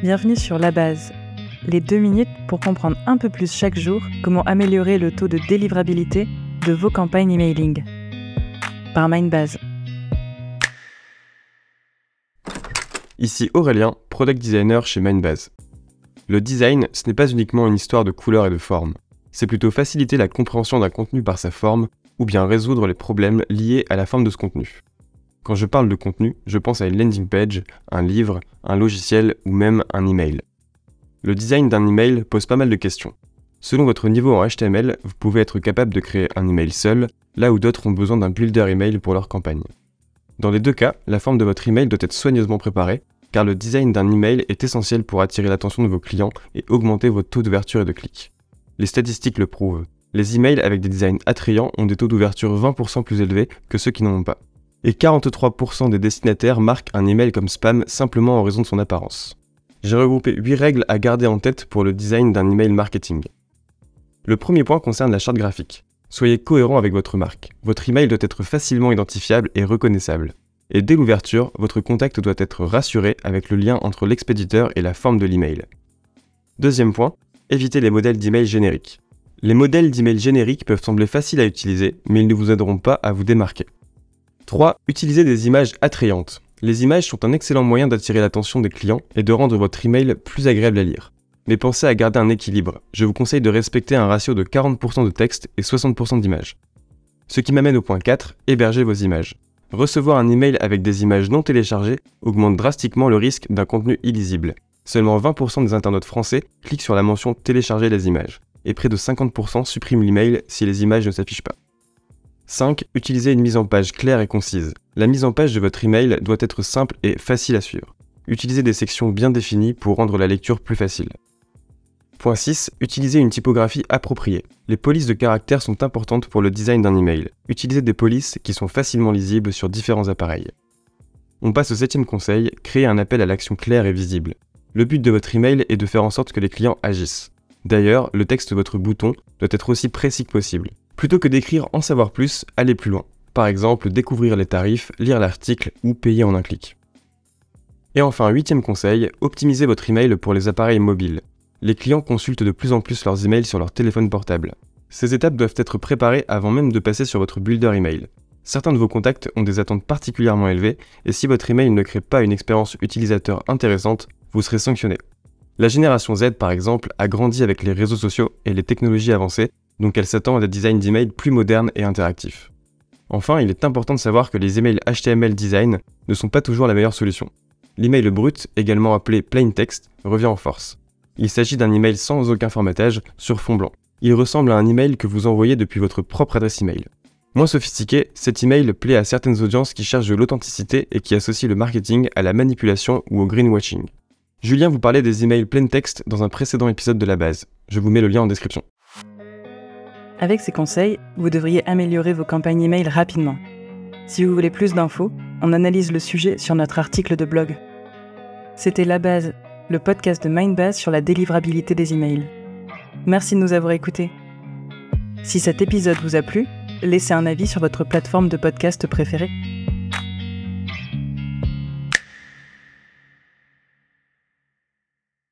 Bienvenue sur La Base, les deux minutes pour comprendre un peu plus chaque jour comment améliorer le taux de délivrabilité de vos campagnes emailing. Par Mindbase. Ici Aurélien, product designer chez Mindbase. Le design, ce n'est pas uniquement une histoire de couleurs et de formes. C'est plutôt faciliter la compréhension d'un contenu par sa forme ou bien résoudre les problèmes liés à la forme de ce contenu. Quand je parle de contenu, je pense à une landing page, un livre, un logiciel ou même un email. Le design d'un email pose pas mal de questions. Selon votre niveau en HTML, vous pouvez être capable de créer un email seul, là où d'autres ont besoin d'un builder email pour leur campagne. Dans les deux cas, la forme de votre email doit être soigneusement préparée, car le design d'un email est essentiel pour attirer l'attention de vos clients et augmenter votre taux d'ouverture et de clics. Les statistiques le prouvent. Les emails avec des designs attrayants ont des taux d'ouverture 20% plus élevés que ceux qui n'en ont pas et 43% des destinataires marquent un email comme spam simplement en raison de son apparence. J'ai regroupé 8 règles à garder en tête pour le design d'un email marketing. Le premier point concerne la charte graphique. Soyez cohérent avec votre marque. Votre email doit être facilement identifiable et reconnaissable. Et dès l'ouverture, votre contact doit être rassuré avec le lien entre l'expéditeur et la forme de l'email. Deuxième point, évitez les modèles d'email génériques. Les modèles d'email génériques peuvent sembler faciles à utiliser, mais ils ne vous aideront pas à vous démarquer. 3. Utilisez des images attrayantes. Les images sont un excellent moyen d'attirer l'attention des clients et de rendre votre email plus agréable à lire. Mais pensez à garder un équilibre. Je vous conseille de respecter un ratio de 40% de texte et 60% d'images. Ce qui m'amène au point 4, hébergez vos images. Recevoir un email avec des images non téléchargées augmente drastiquement le risque d'un contenu illisible. Seulement 20% des internautes français cliquent sur la mention télécharger les images, et près de 50% suppriment l'email si les images ne s'affichent pas. 5. Utilisez une mise en page claire et concise. La mise en page de votre email doit être simple et facile à suivre. Utilisez des sections bien définies pour rendre la lecture plus facile. Point 6. Utilisez une typographie appropriée. Les polices de caractères sont importantes pour le design d'un email. Utilisez des polices qui sont facilement lisibles sur différents appareils. On passe au septième conseil, créer un appel à l'action clair et visible. Le but de votre email est de faire en sorte que les clients agissent. D'ailleurs, le texte de votre bouton doit être aussi précis que possible. Plutôt que d'écrire en savoir plus, allez plus loin. Par exemple, découvrir les tarifs, lire l'article ou payer en un clic. Et enfin, huitième conseil, optimisez votre email pour les appareils mobiles. Les clients consultent de plus en plus leurs emails sur leur téléphone portable. Ces étapes doivent être préparées avant même de passer sur votre builder email. Certains de vos contacts ont des attentes particulièrement élevées et si votre email ne crée pas une expérience utilisateur intéressante, vous serez sanctionné. La génération Z, par exemple, a grandi avec les réseaux sociaux et les technologies avancées donc elle s'attend à des designs d'emails plus modernes et interactifs. Enfin, il est important de savoir que les emails HTML design ne sont pas toujours la meilleure solution. L'email brut, également appelé plain text, revient en force. Il s'agit d'un email sans aucun formatage, sur fond blanc. Il ressemble à un email que vous envoyez depuis votre propre adresse email. Moins sophistiqué, cet email plaît à certaines audiences qui cherchent de l'authenticité et qui associent le marketing à la manipulation ou au greenwashing. Julien vous parlait des emails plain text dans un précédent épisode de la base. Je vous mets le lien en description. Avec ces conseils, vous devriez améliorer vos campagnes email rapidement. Si vous voulez plus d'infos, on analyse le sujet sur notre article de blog. C'était La Base, le podcast de Mindbase sur la délivrabilité des emails. Merci de nous avoir écoutés. Si cet épisode vous a plu, laissez un avis sur votre plateforme de podcast préférée.